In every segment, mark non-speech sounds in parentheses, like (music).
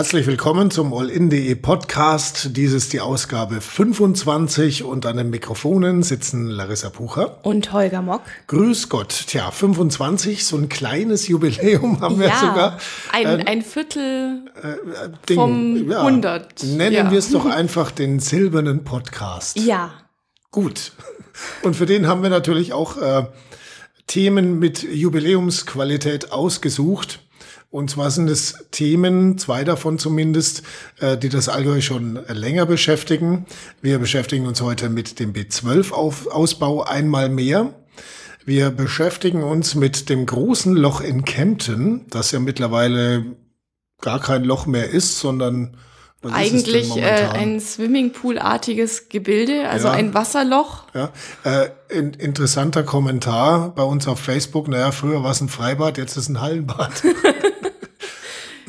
Herzlich willkommen zum All-In.de Podcast. Dies ist die Ausgabe 25 und an den Mikrofonen sitzen Larissa Pucher und Holger Mock. Grüß Gott. Tja, 25, so ein kleines Jubiläum haben wir ja, sogar. Ein, äh, ein Viertel äh, vom ja, 100. Nennen ja. wir es doch (laughs) einfach den silbernen Podcast. Ja. Gut. Und für den haben wir natürlich auch äh, Themen mit Jubiläumsqualität ausgesucht. Und zwar sind es Themen, zwei davon zumindest, äh, die das Allgäu schon länger beschäftigen. Wir beschäftigen uns heute mit dem B12-Ausbau einmal mehr. Wir beschäftigen uns mit dem großen Loch in Kempten, das ja mittlerweile gar kein Loch mehr ist, sondern was Eigentlich äh, ein Swimmingpool-artiges Gebilde, also ja, ein Wasserloch. Ja, äh, in, interessanter Kommentar bei uns auf Facebook. Naja, früher war es ein Freibad, jetzt ist es ein Hallenbad. (laughs)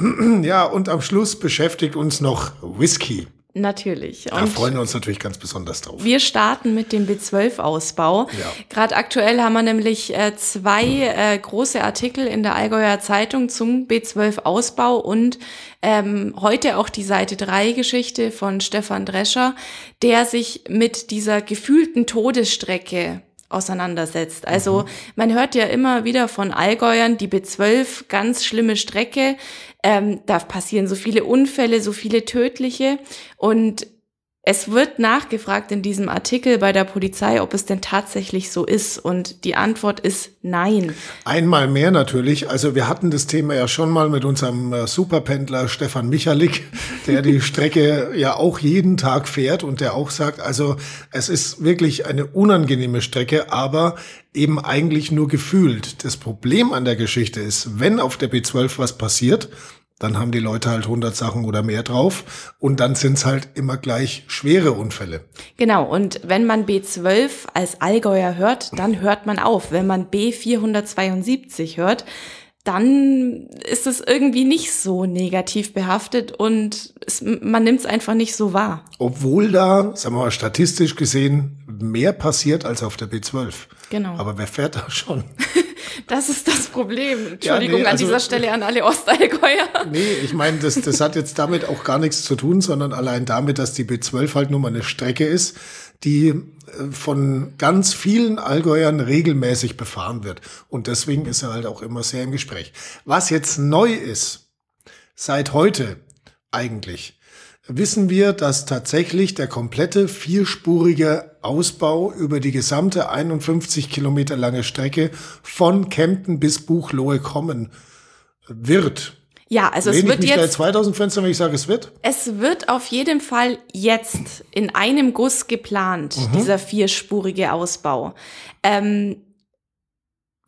(clears throat) ja, und am Schluss beschäftigt uns noch Whisky. Natürlich. da freuen wir uns natürlich ganz besonders drauf. Wir starten mit dem B12-Ausbau. Ja. Gerade aktuell haben wir nämlich äh, zwei äh, große Artikel in der Allgäuer Zeitung zum B12-Ausbau und ähm, heute auch die Seite 3 Geschichte von Stefan Drescher, der sich mit dieser gefühlten Todesstrecke auseinandersetzt. Also mhm. man hört ja immer wieder von Allgäuern, die B12, ganz schlimme Strecke. Ähm, da passieren so viele Unfälle, so viele tödliche. Und es wird nachgefragt in diesem Artikel bei der Polizei, ob es denn tatsächlich so ist. Und die Antwort ist nein. Einmal mehr natürlich. Also wir hatten das Thema ja schon mal mit unserem äh, Superpendler Stefan Michalik, (laughs) der die Strecke ja auch jeden Tag fährt und der auch sagt, also es ist wirklich eine unangenehme Strecke, aber eben eigentlich nur gefühlt. Das Problem an der Geschichte ist, wenn auf der B12 was passiert, dann haben die Leute halt 100 Sachen oder mehr drauf und dann sind es halt immer gleich schwere Unfälle. Genau, und wenn man B12 als Allgäuer hört, dann hört man auf. Wenn man B472 hört, dann ist es irgendwie nicht so negativ behaftet und es, man nimmt es einfach nicht so wahr. Obwohl da, sagen wir mal, statistisch gesehen mehr passiert als auf der B12. Genau. Aber wer fährt da schon? (laughs) Das ist das Problem. Entschuldigung ja, nee, also, an dieser Stelle an alle Ostallgäuer. Nee, ich meine, das, das hat jetzt damit auch gar nichts zu tun, sondern allein damit, dass die B12 halt nur mal eine Strecke ist, die äh, von ganz vielen Allgäuern regelmäßig befahren wird. Und deswegen ist er halt auch immer sehr im Gespräch. Was jetzt neu ist, seit heute eigentlich, wissen wir, dass tatsächlich der komplette vierspurige Ausbau über die gesamte 51 Kilometer lange Strecke von Kempten bis Buchloe kommen wird. Ja, also Lehne es wird ich mich jetzt. Da 2000 Fenster, wenn ich sage, es wird? Es wird auf jeden Fall jetzt in einem Guss geplant, mhm. dieser vierspurige Ausbau. Ähm,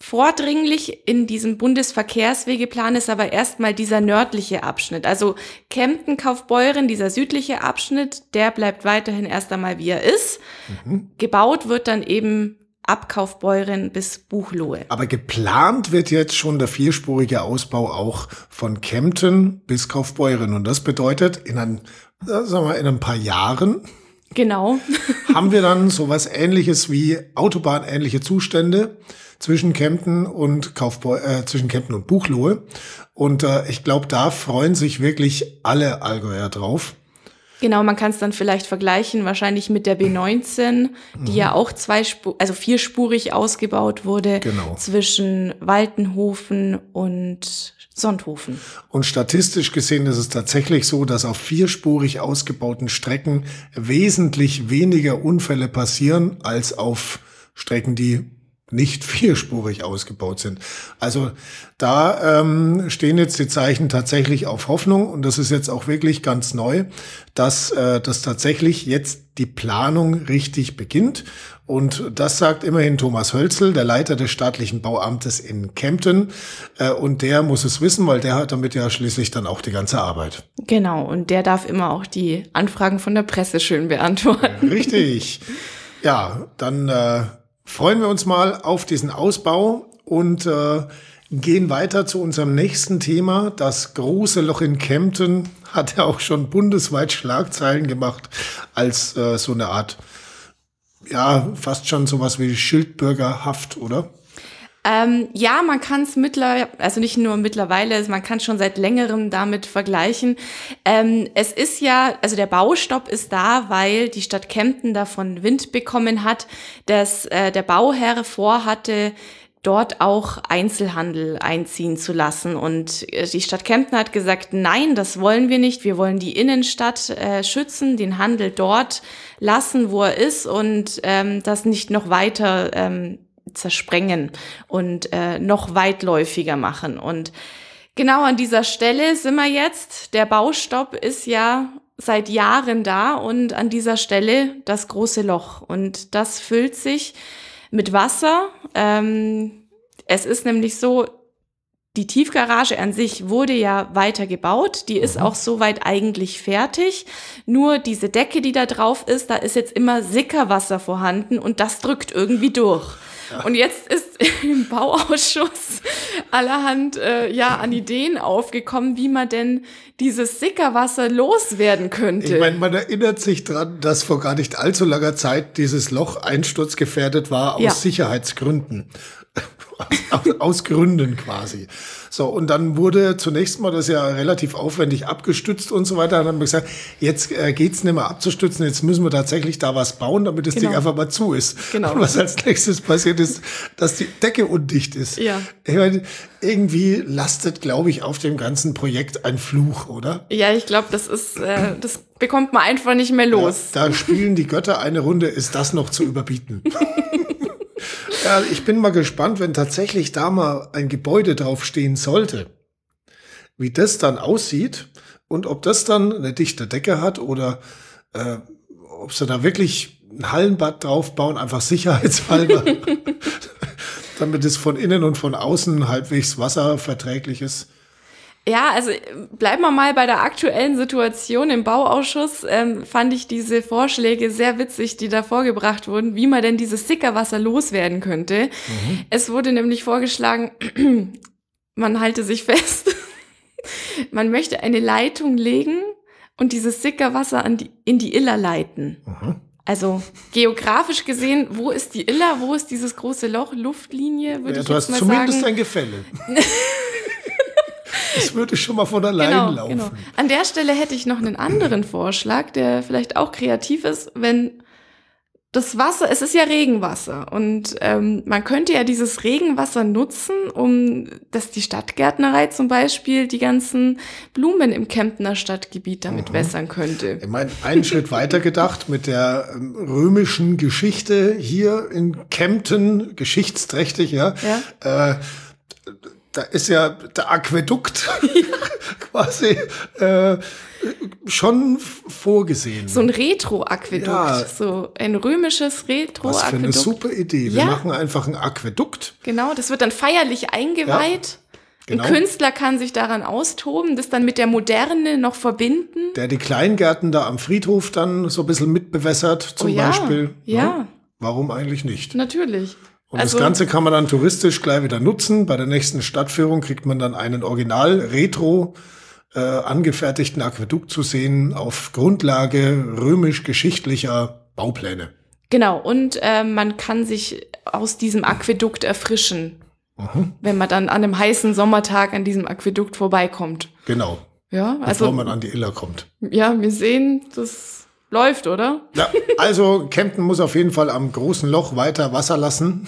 Vordringlich in diesem Bundesverkehrswegeplan ist aber erstmal dieser nördliche Abschnitt. Also Kempten, Kaufbeuren, dieser südliche Abschnitt, der bleibt weiterhin erst einmal wie er ist. Mhm. Gebaut wird dann eben ab Kaufbeuren bis Buchlohe. Aber geplant wird jetzt schon der vierspurige Ausbau auch von Kempten bis Kaufbeuren. Und das bedeutet, in ein, sagen wir, in ein paar Jahren Genau. (laughs) haben wir dann sowas ähnliches wie autobahnähnliche Zustände zwischen Kempten und Kaufbeu äh, zwischen Kempten und Buchlohe. Und äh, ich glaube, da freuen sich wirklich alle Allgäuer drauf. Genau, man kann es dann vielleicht vergleichen, wahrscheinlich mit der B19, die mhm. ja auch zwei, also vierspurig ausgebaut wurde genau. zwischen Waltenhofen und Sonthofen. Und statistisch gesehen ist es tatsächlich so, dass auf vierspurig ausgebauten Strecken wesentlich weniger Unfälle passieren als auf Strecken, die nicht (laughs) vierspurig ausgebaut sind. Also da ähm, stehen jetzt die Zeichen tatsächlich auf Hoffnung und das ist jetzt auch wirklich ganz neu, dass äh, das tatsächlich jetzt die Planung richtig beginnt. Und das sagt immerhin Thomas Hölzel, der Leiter des staatlichen Bauamtes in Kempten. Äh, und der muss es wissen, weil der hat damit ja schließlich dann auch die ganze Arbeit. Genau, und der darf immer auch die Anfragen von der Presse schön beantworten. Richtig. (laughs) Ja, dann äh, freuen wir uns mal auf diesen Ausbau und äh, gehen weiter zu unserem nächsten Thema. Das große Loch in Kempten hat ja auch schon bundesweit Schlagzeilen gemacht als äh, so eine Art, ja, fast schon sowas wie Schildbürgerhaft, oder? Ähm, ja, man kann es mittlerweile, also nicht nur mittlerweile, man kann schon seit längerem damit vergleichen. Ähm, es ist ja, also der Baustopp ist da, weil die Stadt Kempten davon Wind bekommen hat, dass äh, der Bauherr vorhatte, dort auch Einzelhandel einziehen zu lassen. Und äh, die Stadt Kempten hat gesagt, nein, das wollen wir nicht. Wir wollen die Innenstadt äh, schützen, den Handel dort lassen, wo er ist und ähm, das nicht noch weiter ähm, zersprengen und äh, noch weitläufiger machen. Und genau an dieser Stelle sind wir jetzt. Der Baustopp ist ja seit Jahren da und an dieser Stelle das große Loch. Und das füllt sich mit Wasser. Ähm, es ist nämlich so, die Tiefgarage an sich wurde ja weiter gebaut. Die ist mhm. auch soweit eigentlich fertig. Nur diese Decke, die da drauf ist, da ist jetzt immer Sickerwasser vorhanden und das drückt irgendwie durch. Und jetzt ist (laughs) im Bauausschuss allerhand äh, ja an Ideen aufgekommen, wie man denn dieses Sickerwasser loswerden könnte. Ich meine, man erinnert sich dran, dass vor gar nicht allzu langer Zeit dieses Loch einsturzgefährdet war aus ja. Sicherheitsgründen. (laughs) aus, aus Gründen quasi. So, und dann wurde zunächst mal das ja relativ aufwendig abgestützt und so weiter. Dann haben wir gesagt, jetzt äh, geht's nicht mehr abzustützen, jetzt müssen wir tatsächlich da was bauen, damit das genau. Ding einfach mal zu ist. Genau. Und was als nächstes passiert ist, dass die Decke undicht ist. Ja. Ich meine, irgendwie lastet, glaube ich, auf dem ganzen Projekt ein Fluch, oder? Ja, ich glaube, das ist, äh, das bekommt man einfach nicht mehr los. Ja, da spielen die Götter eine Runde, ist das noch zu überbieten. (laughs) Ja, ich bin mal gespannt, wenn tatsächlich da mal ein Gebäude draufstehen sollte, wie das dann aussieht und ob das dann eine dichte Decke hat oder äh, ob sie da wirklich ein Hallenbad draufbauen, einfach sicherheitshalber, (laughs) (laughs) damit es von innen und von außen halbwegs wasserverträglich ist. Ja, also bleiben wir mal bei der aktuellen Situation im Bauausschuss. Ähm, fand ich diese Vorschläge sehr witzig, die da vorgebracht wurden, wie man denn dieses Sickerwasser loswerden könnte. Mhm. Es wurde nämlich vorgeschlagen, (clears throat) man halte sich fest, (laughs) man möchte eine Leitung legen und dieses Sickerwasser an die, in die Iller leiten. Mhm. Also geografisch gesehen, wo ist die Iller, wo ist dieses große Loch, Luftlinie, würde ja, ich du jetzt hast mal zumindest sagen. ein Gefälle. (laughs) Es würde schon mal von allein genau, laufen. Genau. An der Stelle hätte ich noch einen anderen Vorschlag, der vielleicht auch kreativ ist, wenn das Wasser, es ist ja Regenwasser und ähm, man könnte ja dieses Regenwasser nutzen, um, dass die Stadtgärtnerei zum Beispiel die ganzen Blumen im Kemptner Stadtgebiet damit mhm. wässern könnte. Ich meine, einen Schritt weiter gedacht mit der ähm, römischen Geschichte hier in Kempten, geschichtsträchtig, ja. ja. Äh, da ist ja der Aquädukt (laughs) quasi äh, schon vorgesehen. So ein Retro-Aquädukt, ja. so ein römisches Retro-Aquädukt. Was für eine super Idee. Wir ja. machen einfach ein Aquädukt. Genau, das wird dann feierlich eingeweiht. Ja. Genau. Ein Künstler kann sich daran austoben, das dann mit der Moderne noch verbinden. Der die Kleingärten da am Friedhof dann so ein bisschen mitbewässert, zum oh ja. Beispiel. Ja. Warum eigentlich nicht? Natürlich. Und also, das Ganze kann man dann touristisch gleich wieder nutzen. Bei der nächsten Stadtführung kriegt man dann einen Original Retro äh, angefertigten Aquädukt zu sehen auf Grundlage römisch-geschichtlicher Baupläne. Genau, und äh, man kann sich aus diesem Aquädukt erfrischen, mhm. wenn man dann an einem heißen Sommertag an diesem Aquädukt vorbeikommt. Genau. Ja, also, bevor man an die Iller kommt. Ja, wir sehen, das Läuft, oder? Ja, also Kempten muss auf jeden Fall am großen Loch weiter Wasser lassen.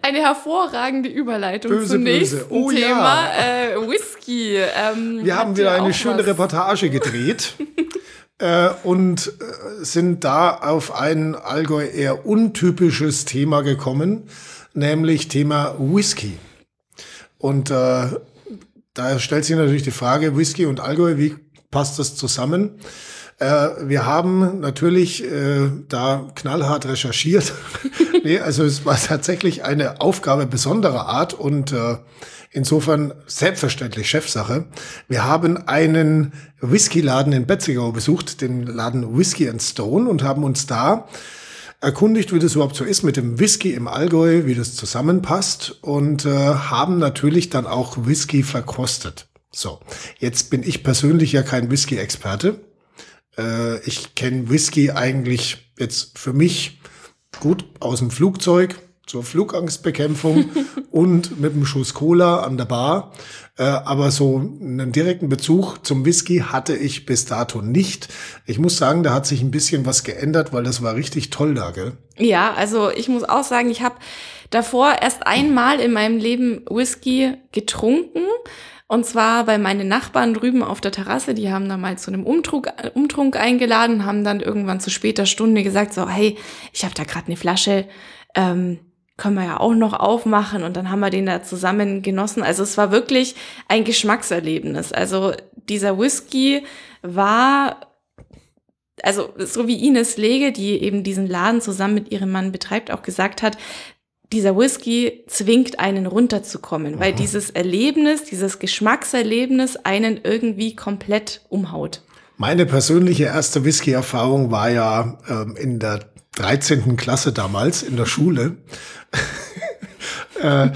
Eine hervorragende Überleitung böse, zum nächsten böse. Oh, Thema. Ja. Äh, Whisky. Ähm, Wir haben wieder eine schöne was? Reportage gedreht. (laughs) äh, und äh, sind da auf ein Allgäu eher untypisches Thema gekommen, nämlich Thema Whisky. Und äh, da stellt sich natürlich die Frage, Whisky und Allgäu, wie passt das zusammen. Äh, wir haben natürlich äh, da knallhart recherchiert. (laughs) nee, also es war tatsächlich eine Aufgabe besonderer Art und äh, insofern selbstverständlich Chefsache. Wir haben einen Whisky-Laden in Betzigau besucht, den Laden Whisky and Stone und haben uns da erkundigt, wie das überhaupt so ist mit dem Whisky im Allgäu, wie das zusammenpasst und äh, haben natürlich dann auch Whisky verkostet. So, jetzt bin ich persönlich ja kein Whisky-Experte. Äh, ich kenne Whisky eigentlich jetzt für mich Gut, aus dem Flugzeug zur Flugangstbekämpfung (laughs) und mit einem Schuss Cola an der Bar. Äh, aber so einen direkten Bezug zum Whisky hatte ich bis dato nicht. Ich muss sagen, da hat sich ein bisschen was geändert, weil das war richtig toll da, gell? Ja, also ich muss auch sagen, ich habe davor erst einmal in meinem Leben Whisky getrunken. Und zwar bei meinen Nachbarn drüben auf der Terrasse, die haben da mal zu einem Umtrunk, Umtrunk eingeladen, haben dann irgendwann zu später Stunde gesagt, so, hey, ich habe da gerade eine Flasche, ähm, können wir ja auch noch aufmachen und dann haben wir den da zusammen genossen. Also es war wirklich ein Geschmackserlebnis. Also dieser Whisky war, also so wie Ines Lege, die eben diesen Laden zusammen mit ihrem Mann betreibt, auch gesagt hat, dieser Whisky zwingt einen runterzukommen, weil dieses Erlebnis, dieses Geschmackserlebnis einen irgendwie komplett umhaut. Meine persönliche erste Whisky-Erfahrung war ja ähm, in der 13. Klasse damals in der Schule. Äh,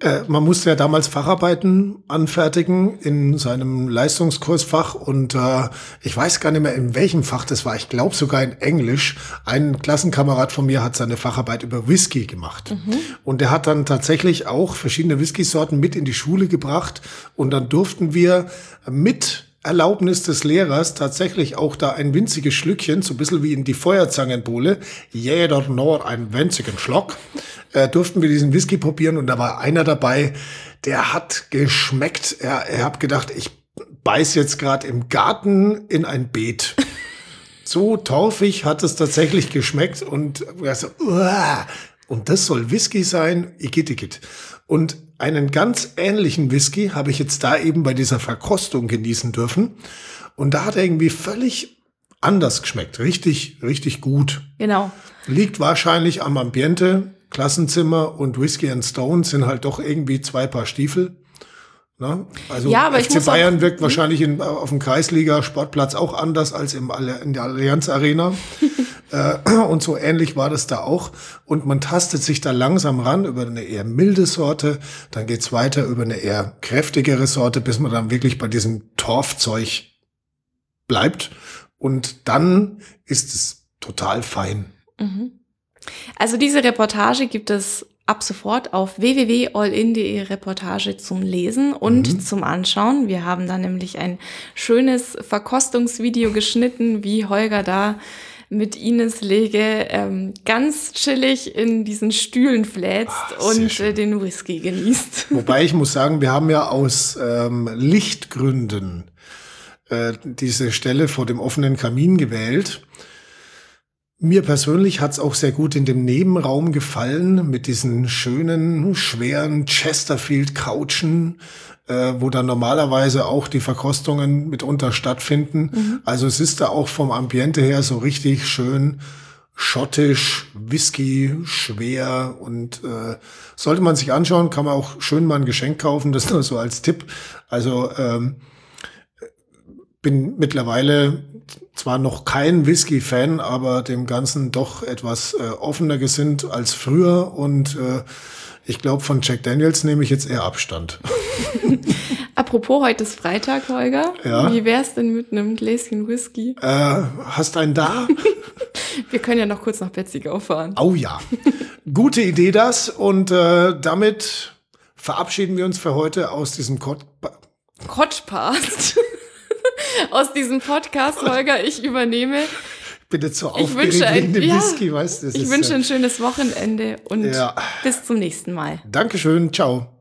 äh, man musste ja damals Facharbeiten anfertigen in seinem Leistungskursfach und äh, ich weiß gar nicht mehr in welchem Fach das war. Ich glaube sogar in Englisch. Ein Klassenkamerad von mir hat seine Facharbeit über Whisky gemacht mhm. und der hat dann tatsächlich auch verschiedene Whisky-Sorten mit in die Schule gebracht und dann durften wir mit Erlaubnis des Lehrers tatsächlich auch da ein winziges Schlückchen, so ein bisschen wie in die Feuerzangenbowle, jeder nur einen winzigen Schlock, äh, durften wir diesen Whisky probieren und da war einer dabei, der hat geschmeckt. Er, er hat gedacht, ich beiß jetzt gerade im Garten in ein Beet. (laughs) So torfig hat es tatsächlich geschmeckt und er so, Uah! und das soll Whisky sein, igitt, igitt. Und einen ganz ähnlichen Whisky habe ich jetzt da eben bei dieser Verkostung genießen dürfen. Und da hat er irgendwie völlig anders geschmeckt. Richtig, richtig gut. Genau. Liegt wahrscheinlich am Ambiente. Klassenzimmer und Whisky and Stone sind halt doch irgendwie zwei Paar Stiefel. Na? Also ja, aber FC Bayern auch, wirkt hm? wahrscheinlich in, auf dem Kreisliga-Sportplatz auch anders als im, in der Allianz Arena. (laughs) Äh, (clears throat) und so ähnlich war das da auch. Und man tastet sich da langsam ran über eine eher milde Sorte. Dann geht's weiter über eine eher kräftigere Sorte, bis man dann wirklich bei diesem Torfzeug bleibt. Und dann ist es total fein. Mhm. Also diese Reportage gibt es ab sofort auf www.allin.de Reportage zum Lesen und mhm. zum Anschauen. Wir haben da nämlich ein schönes Verkostungsvideo geschnitten, wie Holger da mit Ines Lege ähm, ganz chillig in diesen Stühlen fläzt Ach, und äh, den Whisky genießt. (laughs) Wobei ich muss sagen, wir haben ja aus ähm, Lichtgründen äh, diese Stelle vor dem offenen Kamin gewählt. Mir persönlich hat's auch sehr gut in dem Nebenraum gefallen mit diesen schönen, schweren Chesterfield-Couchen, äh, wo dann normalerweise auch die Verkostungen mitunter stattfinden. Mhm. Also es ist da auch vom Ambiente her so richtig schön schottisch, Whisky, schwer und äh, sollte man sich anschauen, kann man auch schön mal ein Geschenk kaufen, das nur so als Tipp. Also ähm, bin mittlerweile zwar noch kein Whisky-Fan, aber dem Ganzen doch etwas äh, offener gesinnt als früher und äh, ich glaube, von Jack Daniels nehme ich jetzt eher Abstand. (laughs) Apropos, heute ist Freitag, Holger. Ja. Wie wär's denn mit einem Gläschen Whisky? Äh, hast einen da? (laughs) Wir können ja noch kurz nach Betzigau fahren. Oh ja. Gute Idee das. Und äh, damit verabschieden wir uns für heute aus diesem Kott Podcast. (laughs) aus diesem Podcast, Holger. Ich übernehme bin jetzt so aufgeregt wegen dem ja, Whisky, weißt du. Ich wünsche ein schönes Wochenende und ja. bis zum nächsten Mal. Dankeschön, ciao.